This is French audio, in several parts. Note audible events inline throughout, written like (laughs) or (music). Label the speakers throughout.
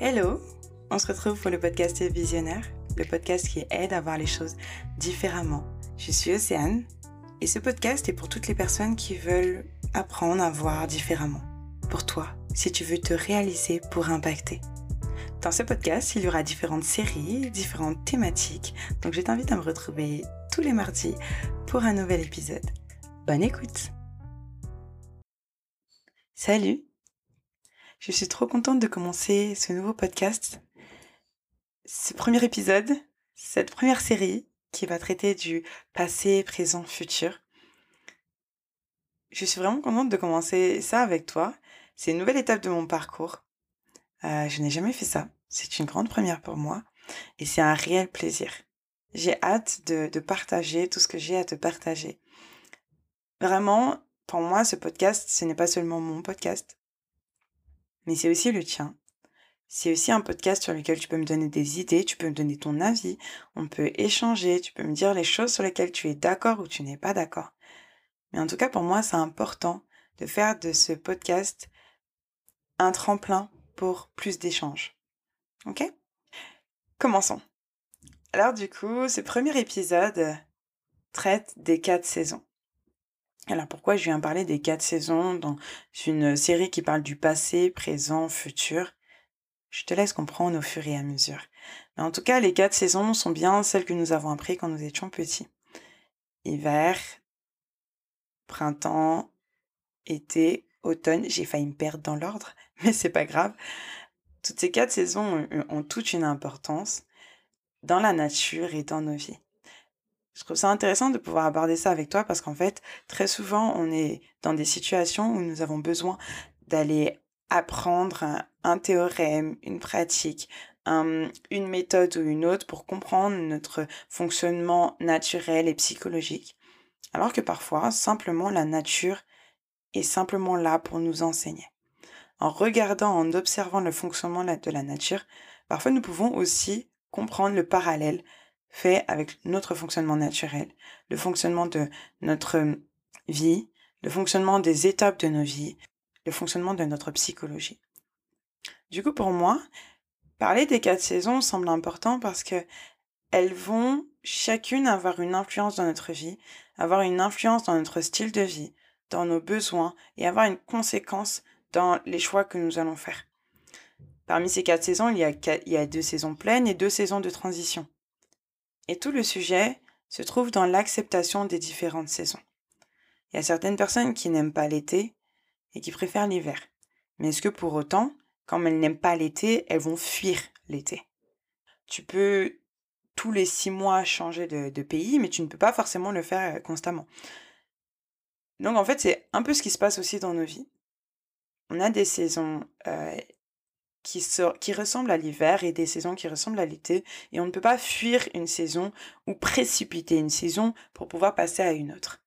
Speaker 1: Hello, on se retrouve pour le podcast Visionnaire, le podcast qui aide à voir les choses différemment. Je suis Océane et ce podcast est pour toutes les personnes qui veulent apprendre à voir différemment. Pour toi, si tu veux te réaliser pour impacter. Dans ce podcast, il y aura différentes séries, différentes thématiques, donc je t'invite à me retrouver tous les mardis pour un nouvel épisode. Bonne écoute Salut Je suis trop contente de commencer ce nouveau podcast, ce premier épisode, cette première série qui va traiter du passé, présent, futur. Je suis vraiment contente de commencer ça avec toi. C'est une nouvelle étape de mon parcours. Euh, je n'ai jamais fait ça. C'est une grande première pour moi et c'est un réel plaisir. J'ai hâte de, de partager tout ce que j'ai à te partager. Vraiment, pour moi, ce podcast, ce n'est pas seulement mon podcast, mais c'est aussi le tien. C'est aussi un podcast sur lequel tu peux me donner des idées, tu peux me donner ton avis, on peut échanger, tu peux me dire les choses sur lesquelles tu es d'accord ou tu n'es pas d'accord. Mais en tout cas, pour moi, c'est important de faire de ce podcast un tremplin pour plus d'échanges. Ok? Commençons. Alors du coup, ce premier épisode traite des quatre saisons. Alors pourquoi je viens parler des quatre saisons dans une série qui parle du passé, présent, futur? Je te laisse comprendre au fur et à mesure. Mais en tout cas, les quatre saisons sont bien celles que nous avons apprises quand nous étions petits. Hiver, printemps, été, automne. J'ai failli me perdre dans l'ordre, (laughs) mais c'est pas grave. Toutes ces quatre saisons ont, ont toute une importance dans la nature et dans nos vies. Je trouve ça intéressant de pouvoir aborder ça avec toi parce qu'en fait, très souvent, on est dans des situations où nous avons besoin d'aller apprendre un, théorème, une pratique, un, une méthode ou une autre pour comprendre notre fonctionnement naturel et psychologique. Alors que parfois, simplement, la nature est simplement là pour nous enseigner. En regardant, en observant le fonctionnement de la nature, parfois nous pouvons aussi comprendre le parallèle fait avec notre fonctionnement naturel, le fonctionnement de notre vie, le fonctionnement des étapes de nos vies, le fonctionnement de notre psychologie. Du coup, pour moi, parler des quatre saisons semble important parce que elles vont chacune avoir une influence dans notre vie, avoir une influence dans notre style de vie, dans nos besoins et avoir une conséquence dans les choix que nous allons faire. Parmi ces quatre saisons, il y a, il y a deux saisons pleines et deux saisons de transition. Et tout le sujet se trouve dans l'acceptation des différentes saisons. Il y a certaines personnes qui n'aiment pas l'été et qui préfèrent l'hiver. Mais est-ce que pour autant, comme elles n'aiment pas l'été, elles vont fuir l'été? Tu peux tous les six mois changer de, pays, mais tu ne peux pas forcément le faire euh, constamment. Donc en fait, c'est un peu ce qui se passe aussi dans nos vies. On a des saisons euh, qui, qui ressemble à l'hiver et des saisons qui ressemblent à l'été. Et on ne peut pas fuir une saison ou précipiter une saison pour pouvoir passer à une autre.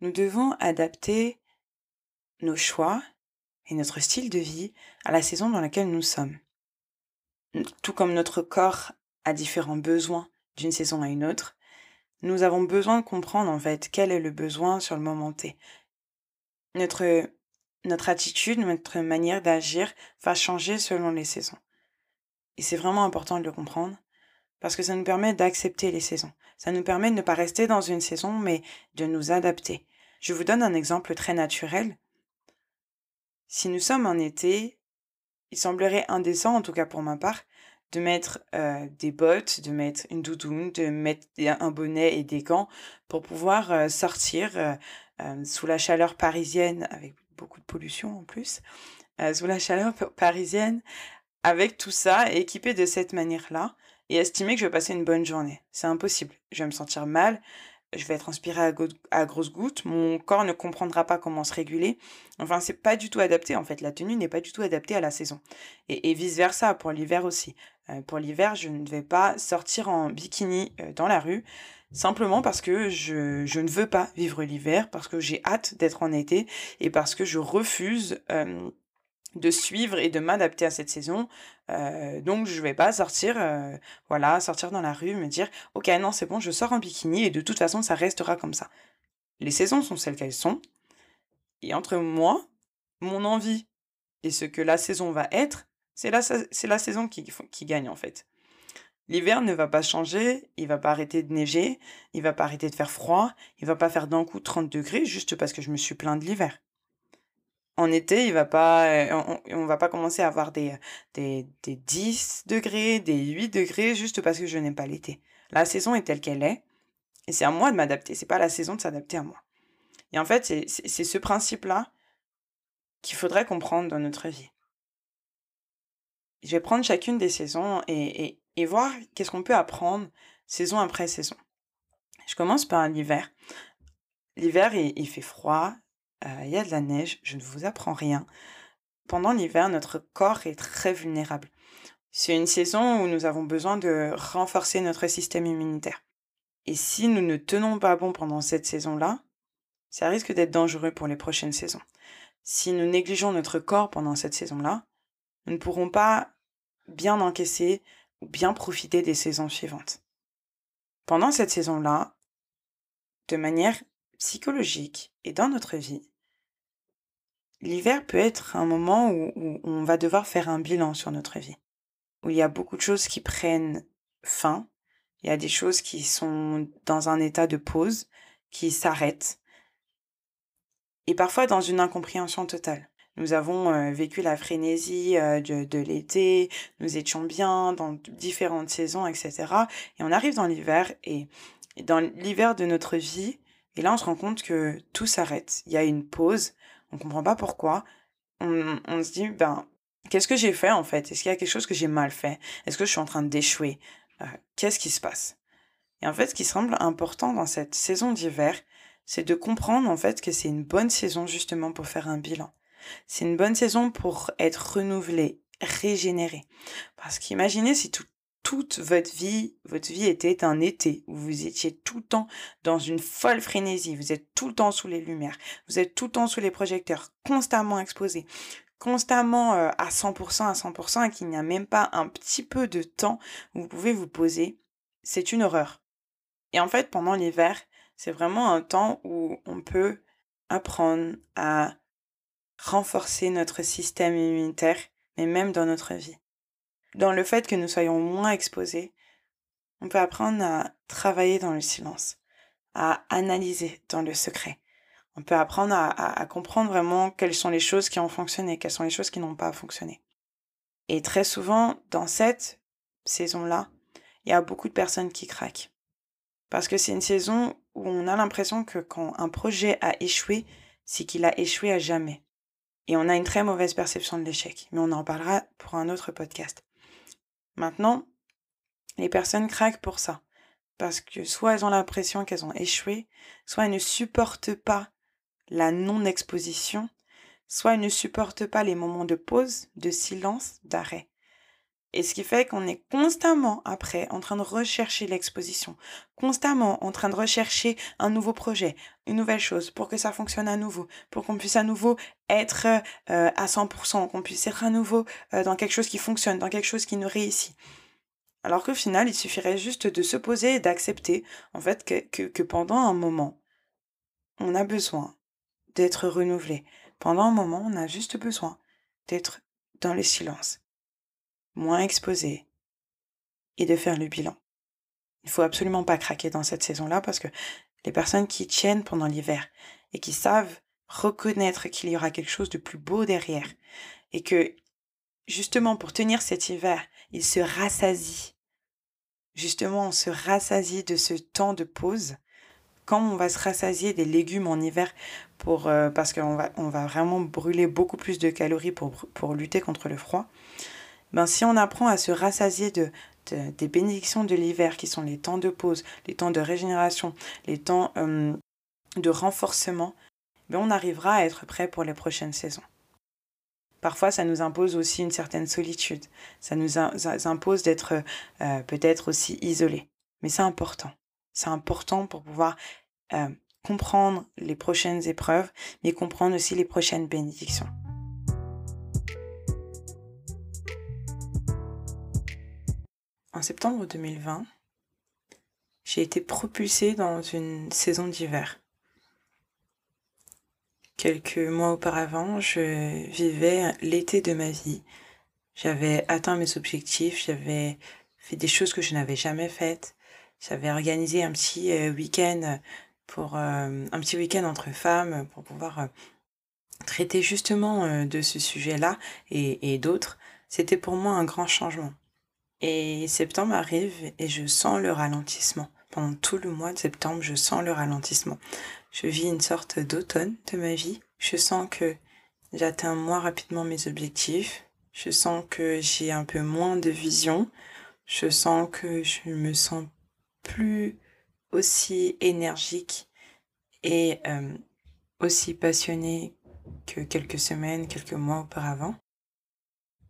Speaker 1: Nous devons adapter nos choix et notre style de vie à la saison dans laquelle nous sommes. Tout comme notre corps a différents besoins d'une saison à une autre, nous avons besoin de comprendre en fait quel est le besoin sur le moment T. Notre notre attitude, notre manière d'agir va changer selon les saisons. Et c'est vraiment important de le comprendre parce que ça nous permet d'accepter les saisons. Ça nous permet de ne pas rester dans une saison, mais de nous adapter. Je vous donne un exemple très naturel. Si nous sommes en été, il semblerait indécent, en tout cas pour ma part, de mettre euh, des bottes, de mettre une doudoune, de mettre un bonnet et des gants pour pouvoir euh, sortir euh, sous la chaleur parisienne avec beaucoup de pollution en plus, euh, sous la chaleur parisienne, avec tout ça, équipé de cette manière-là, et estimer que je vais passer une bonne journée. C'est impossible. Je vais me sentir mal, je vais transpirer à, à grosses gouttes, mon corps ne comprendra pas comment se réguler. Enfin, c'est pas du tout adapté, en fait. La tenue n'est pas du tout adaptée à la saison. Et, et vice-versa, pour l'hiver aussi. Euh, pour l'hiver, je ne vais pas sortir en bikini euh, dans la rue simplement parce que je, je ne veux pas vivre l'hiver, parce que j'ai hâte d'être en été et parce que je refuse euh, de suivre et de m'adapter à cette saison. Euh, donc je vais pas sortir, euh, voilà, sortir dans la rue, me dire ok non c'est bon, je sors en bikini et de toute façon ça restera comme ça. Les saisons sont celles qu'elles sont. Et entre moi, mon envie et ce que la saison va être, C'est la, la saison qui, qui gagne en fait. L'hiver ne va pas changer, il va pas arrêter de neiger, il va pas arrêter de faire froid, il va pas faire d'un coup 30 degrés juste parce que je me suis plaint de l'hiver. En été, il va pas, euh, on, va pas commencer à avoir des, des, des 10 degrés, des 8 degrés juste parce que je n'aime pas l'été. La saison est telle qu'elle est, et c'est à moi de m'adapter, c'est pas la saison de s'adapter à moi. Et en fait, c'est ce principe-là qu'il faudrait comprendre dans notre vie. Je vais prendre chacune des saisons et, voir qu'est-ce qu'on peut apprendre saison après saison. Je commence par l'hiver. L'hiver, il, fait froid, euh, il y a de la neige, je ne vous apprends rien. Pendant l'hiver, notre corps est très vulnérable. C'est une saison où nous avons besoin de renforcer notre système immunitaire. Et si nous ne tenons pas bon pendant cette saison-là, ça risque d'être dangereux pour les prochaines saisons. Si nous négligeons notre corps pendant cette saison-là, nous ne pourrons pas bien encaisser ou bien profiter des saisons suivantes. Pendant cette saison-là, de manière psychologique et dans notre vie, l'hiver peut être un moment où, où, on va devoir faire un bilan sur notre vie, où il y a beaucoup de choses qui prennent fin, il y a des choses qui sont dans un état de pause, qui s'arrêtent, et parfois dans une incompréhension totale. Nous avons euh, vécu la frénésie euh, de, de l'été, nous étions bien dans différentes saisons, etc. Et on arrive dans l'hiver et, dans l'hiver de notre vie, et là on se rend compte que tout s'arrête. Il y a une pause, on comprend pas pourquoi. On, on se dit, ben, qu'est-ce que j'ai fait en fait? Est-ce qu'il y a quelque chose que j'ai mal fait? Est-ce que je suis en train d'échouer? Euh, Qu'est-ce qui se passe? Et en fait, ce qui semble important dans cette saison d'hiver, c'est de comprendre en fait que c'est une bonne saison justement pour faire un bilan. C'est une bonne saison pour être renouvelé, régénéré. Parce qu'imaginez si toute votre vie, votre vie était un été où vous étiez tout le temps dans une folle frénésie, vous êtes tout le temps sous les lumières, vous êtes tout le temps sous les projecteurs, constamment exposé, constamment euh, à 100% à 100% et qu'il n'y a même pas un petit peu de temps où vous pouvez vous poser, c'est une horreur. Et en fait, pendant l'hiver, c'est vraiment un temps où on peut apprendre à renforcer notre système immunitaire, mais même dans notre vie. Dans le fait que nous soyons moins exposés, on peut apprendre à travailler dans le silence, à analyser dans le secret. On peut apprendre à, comprendre vraiment quelles sont les choses qui ont fonctionné, quelles sont les choses qui n'ont pas fonctionné. Et très souvent, dans cette saison-là, il y a beaucoup de personnes qui craquent. Parce que c'est une saison où on a l'impression que quand un projet a échoué, c'est qu'il a échoué à jamais. Et on a une très mauvaise perception de l'échec, mais on en parlera pour un autre podcast. Maintenant, les personnes craquent pour ça, parce que soit elles ont l'impression qu'elles ont échoué, soit elles ne supportent pas la non-exposition, soit elles ne supportent pas les moments de pause, de silence, d'arrêt. Et ce qui fait qu'on est constamment après en train de rechercher l'exposition, constamment en train de rechercher un nouveau projet, une nouvelle chose pour que ça fonctionne à nouveau, pour qu'on puisse à nouveau être euh, à 100%, qu'on puisse être à nouveau euh, dans quelque chose qui fonctionne, dans quelque chose qui nous réussit. Alors qu'au final, il suffirait juste de se poser et d'accepter en fait que, pendant un moment, on a besoin d'être renouvelé. Pendant un moment, on a juste besoin d'être dans le silence moins exposé et de faire le bilan. Il faut absolument pas craquer dans cette saison-là parce que les personnes qui tiennent pendant l'hiver et qui savent reconnaître qu'il y aura quelque chose de plus beau derrière et que justement pour tenir cet hiver, ils se rassasient. Justement, on se rassasie de ce temps de pause. Quand on va se rassasier des légumes en hiver pour, euh, parce qu'on va, on va vraiment brûler beaucoup plus de calories pour, pour lutter contre le froid, ben, si on apprend à se rassasier de, des bénédictions de l'hiver, qui sont les temps de pause, les temps de régénération, les temps euh, de renforcement, ben on arrivera à être prêt pour les prochaines saisons. Parfois, ça nous impose aussi une certaine solitude. Ça nous impose d'être euh, peut-être aussi isolé. Mais c'est important. C'est important pour pouvoir euh, comprendre les prochaines épreuves, mais comprendre aussi les prochaines bénédictions. En septembre 2020, j'ai été propulsée dans une saison d'hiver. Quelques mois auparavant, je vivais l'été de ma vie. J'avais atteint mes objectifs, j'avais fait des choses que je n'avais jamais faites. J'avais organisé un petit euh, week-end pour euh, un petit week-end entre femmes pour pouvoir euh, traiter justement de ce sujet-là et, et d'autres. C'était pour moi un grand changement. Et septembre arrive et je sens le ralentissement. Pendant tout le mois de septembre, je sens le ralentissement. Je vis une sorte d'automne de ma vie. Je sens que j'atteins moins rapidement mes objectifs. Je sens que j'ai un peu moins de vision. Je sens que je me sens plus aussi énergique et euh, aussi passionnée que quelques semaines, quelques mois auparavant.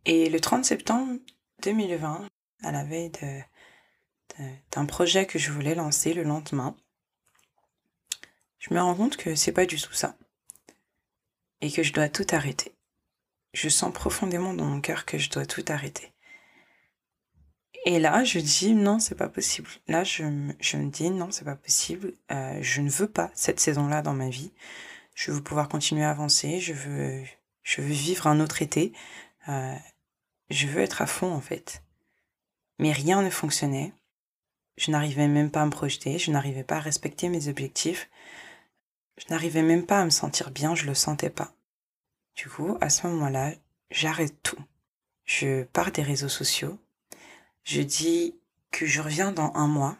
Speaker 1: Et le 30 septembre 2020, à la veille d'un projet que je voulais lancer le lendemain, je me rends compte que c'est pas du tout ça. Et que je dois tout arrêter. Je sens profondément dans mon cœur que je dois tout arrêter. Et là, je dis non, c'est pas possible. Là, je, me dis non, c'est pas possible. Euh, je ne veux pas cette saison-là dans ma vie. Je veux pouvoir continuer à avancer. Je veux, je veux vivre un autre été. Euh, je veux être à fond en fait. Mais rien ne fonctionnait. Je n'arrivais même pas à me projeter. Je n'arrivais pas à respecter mes objectifs. Je n'arrivais même pas à me sentir bien. Je le sentais pas. Du coup, à ce moment-là, j'arrête tout. Je pars des réseaux sociaux. Je dis que je reviens dans un mois.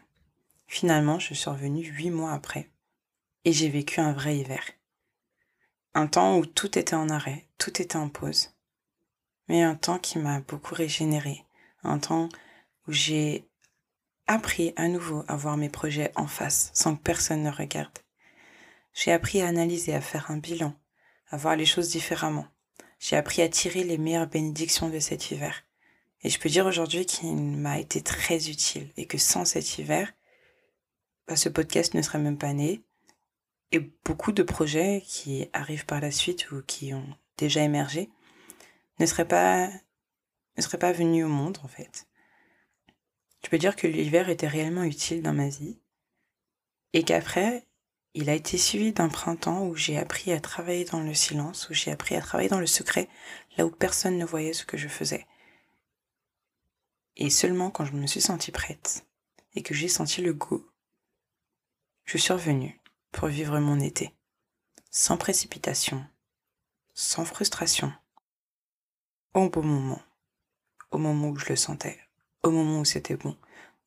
Speaker 1: Finalement, je suis revenue huit mois après. Et j'ai vécu un vrai hiver. Un temps où tout était en arrêt, tout était en pause. Mais un temps qui m'a beaucoup régénéré. Un temps où j'ai appris à nouveau à voir mes projets en face sans que personne ne regarde. J'ai appris à analyser, à faire un bilan, à voir les choses différemment. J'ai appris à tirer les meilleures bénédictions de cet hiver. Et je peux dire aujourd'hui qu'il m'a été très utile et que sans cet hiver, bah, ce podcast ne serait même pas né. Et beaucoup de projets qui arrivent par la suite ou qui ont déjà émergé ne seraient pas, ne seraient pas venus au monde en fait. Je peux dire que l'hiver était réellement utile dans ma vie et qu'après, il a été suivi d'un printemps où j'ai appris à travailler dans le silence, où j'ai appris à travailler dans le secret, là où personne ne voyait ce que je faisais. Et seulement quand je me suis sentie prête et que j'ai senti le goût, je suis revenue pour vivre mon été, sans précipitation, sans frustration, au bon moment, au moment où je le sentais, au moment où c'était bon,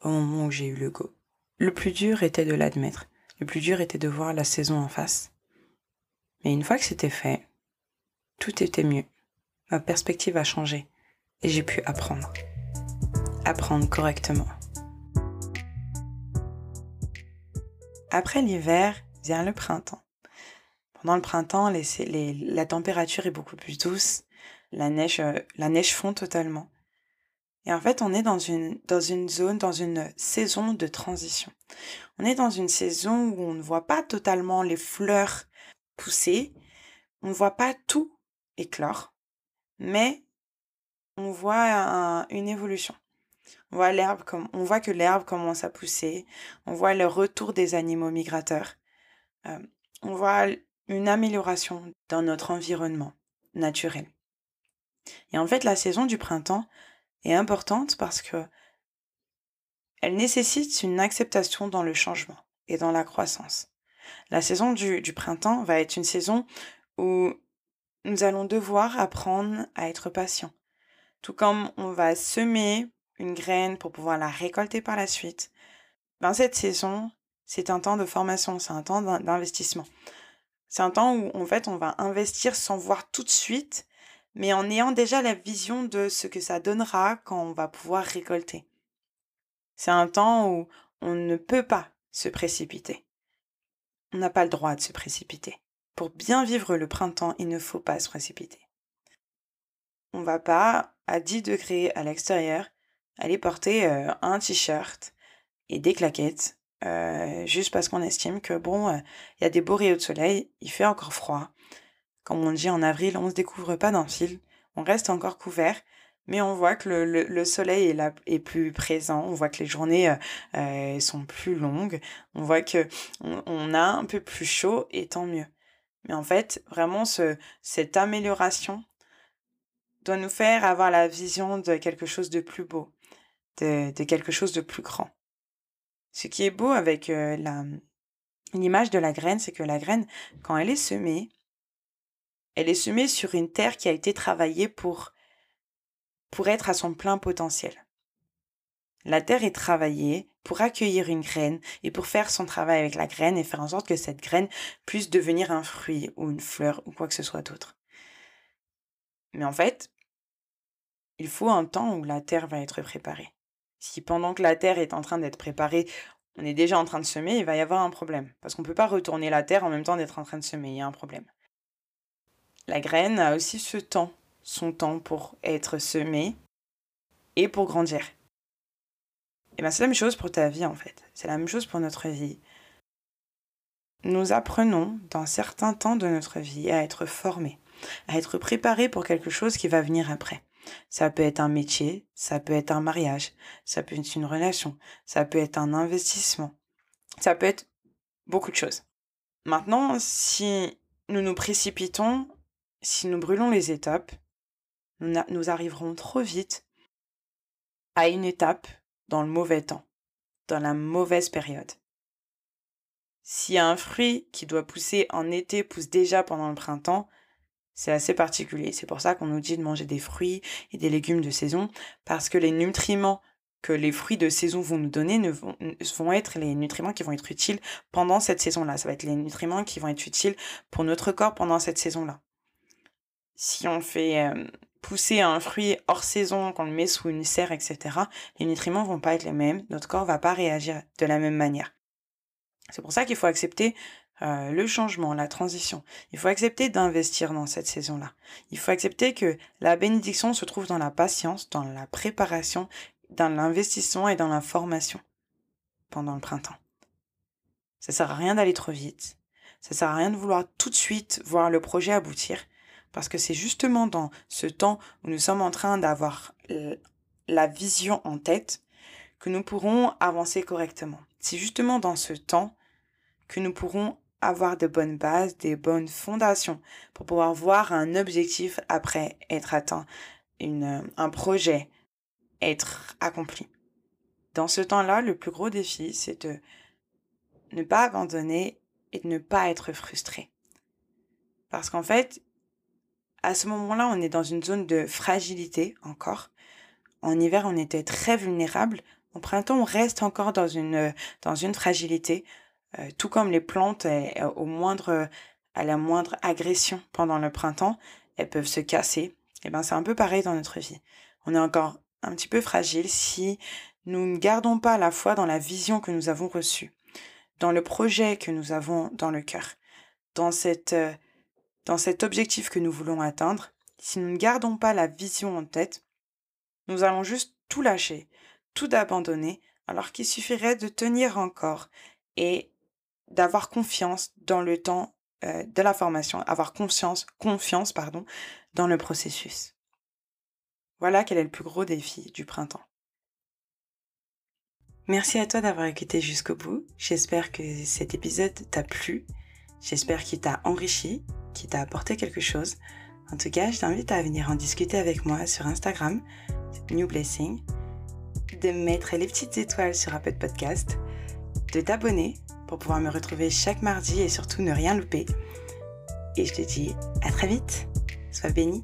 Speaker 1: au moment où j'ai eu le goût. Le plus dur était de l'admettre le plus dur était de voir la saison en face. Mais une fois que c'était fait, tout était mieux. Ma perspective a changé et j'ai pu apprendre. Apprendre correctement. Après l'hiver vient le printemps. Pendant le printemps, la température est beaucoup plus douce, la neige, euh, la neige fond totalement. Et en fait, on est dans une, dans une zone, dans une saison de transition. On est dans une saison où on ne voit pas totalement les fleurs pousser, on ne voit pas tout éclore, mais on voit une évolution. On voit l'herbe comme, on voit que l'herbe commence à pousser, on voit le retour des animaux migrateurs, euh, on voit une amélioration dans notre environnement naturel. Et en fait, la saison du printemps, est importante parce que elle nécessite une acceptation dans le changement et dans la croissance. La saison du, printemps va être une saison où nous allons devoir apprendre à être patient. Tout comme on va semer une graine pour pouvoir la récolter par la suite. Ben, cette saison, c'est un temps de formation, c'est un temps d'investissement. C'est un temps où, en fait, on va investir sans voir tout de suite mais en ayant déjà la vision de ce que ça donnera quand on va pouvoir récolter. C'est un temps où on ne peut pas se précipiter. On n'a pas le droit de se précipiter. Pour bien vivre le printemps, il ne faut pas se précipiter. On va pas, à 10 degrés à l'extérieur, aller porter euh, un t-shirt et des claquettes euh, juste parce qu'on estime que bon, euh, il y a des beaux rayons de soleil, il fait encore froid, comme on dit en avril, on ne se découvre pas d'un fil, on reste encore couvert, mais on voit que le, soleil est, là, est plus présent, on voit que les journées euh, euh, sont plus longues, on voit que on, a un peu plus chaud et tant mieux. Mais en fait, vraiment, ce, cette amélioration doit nous faire avoir la vision de quelque chose de plus beau, de, quelque chose de plus grand. Ce qui est beau avec euh, la, l'image de la graine, c'est que la graine, quand elle est semée, elle est semée sur une terre qui a été travaillée pour, être à son plein potentiel. La terre est travaillée pour accueillir une graine et pour faire son travail avec la graine et faire en sorte que cette graine puisse devenir un fruit ou une fleur ou quoi que ce soit d'autre. Mais en fait, il faut un temps où la terre va être préparée. Si pendant que la terre est en train d'être préparée, on est déjà en train de semer, il va y avoir un problème. Parce qu'on ne peut pas retourner la terre en même temps d'être en train de semer, il y a un problème. La graine a aussi ce temps, son temps pour être semée et pour grandir. Et bien c'est la même chose pour ta vie en fait. C'est la même chose pour notre vie. Nous apprenons dans certains temps de notre vie à être formés, à être préparés pour quelque chose qui va venir après. Ça peut être un métier, ça peut être un mariage, ça peut être une relation, ça peut être un investissement, ça peut être beaucoup de choses. Maintenant, si nous nous précipitons, si nous brûlons les étapes, nous, arriverons trop vite à une étape dans le mauvais temps, dans la mauvaise période. Si un fruit qui doit pousser en été pousse déjà pendant le printemps, c'est assez particulier. C'est pour ça qu'on nous dit de manger des fruits et des légumes de saison, parce que les nutriments que les fruits de saison vont nous donner ne vont, vont être les nutriments qui vont être utiles pendant cette saison-là. Ça va être les nutriments qui vont être utiles pour notre corps pendant cette saison-là. Si on fait euh, pousser un fruit hors saison, qu'on le met sous une serre, etc., les nutriments vont pas être les mêmes. Notre corps va pas réagir de la même manière. C'est pour ça qu'il faut accepter euh, le changement, la transition. Il faut accepter d'investir dans cette saison-là. Il faut accepter que la bénédiction se trouve dans la patience, dans la préparation, dans l'investissement et dans la formation pendant le printemps. Ça sert à rien d'aller trop vite. Ça sert à rien de vouloir tout de suite voir le projet aboutir. Parce que c'est justement dans ce temps où nous sommes en train d'avoir la vision en tête que nous pourrons avancer correctement. C'est justement dans ce temps que nous pourrons avoir de bonnes bases, des bonnes fondations pour pouvoir voir un objectif après être atteint, une, un projet être accompli. Dans ce temps-là, le plus gros défi, c'est de ne pas abandonner et de ne pas être frustré. Parce qu'en fait, à ce moment-là, on est dans une zone de fragilité encore. En hiver, on était très vulnérable. Au printemps, on reste encore dans une, dans une fragilité. Euh, tout comme les plantes, au moindre, à la moindre agression pendant le printemps, elles peuvent se casser. Et eh ben c'est un peu pareil dans notre vie. On est encore un petit peu fragile si nous ne gardons pas la foi dans la vision que nous avons reçue, dans le projet que nous avons dans le cœur, dans cette euh, dans cet objectif que nous voulons atteindre. Si nous ne gardons pas la vision en tête, nous allons juste tout lâcher, tout abandonner, alors qu'il suffirait de tenir encore et d'avoir confiance dans le temps euh, de la formation, avoir confiance, confiance pardon, dans le processus. Voilà quel est le plus gros défi du printemps. Merci à toi d'avoir écouté jusqu'au bout. J'espère que cet épisode t'a plu. J'espère qu'il t'a enrichi, qu'il t'a apporté quelque chose. En tout cas, je t'invite à venir en discuter avec moi sur Instagram, New Blessing, de mettre les petites étoiles sur Apple Podcast, de t'abonner pour pouvoir me retrouver chaque mardi et surtout ne rien louper. Et je te dis à très vite. Sois béni.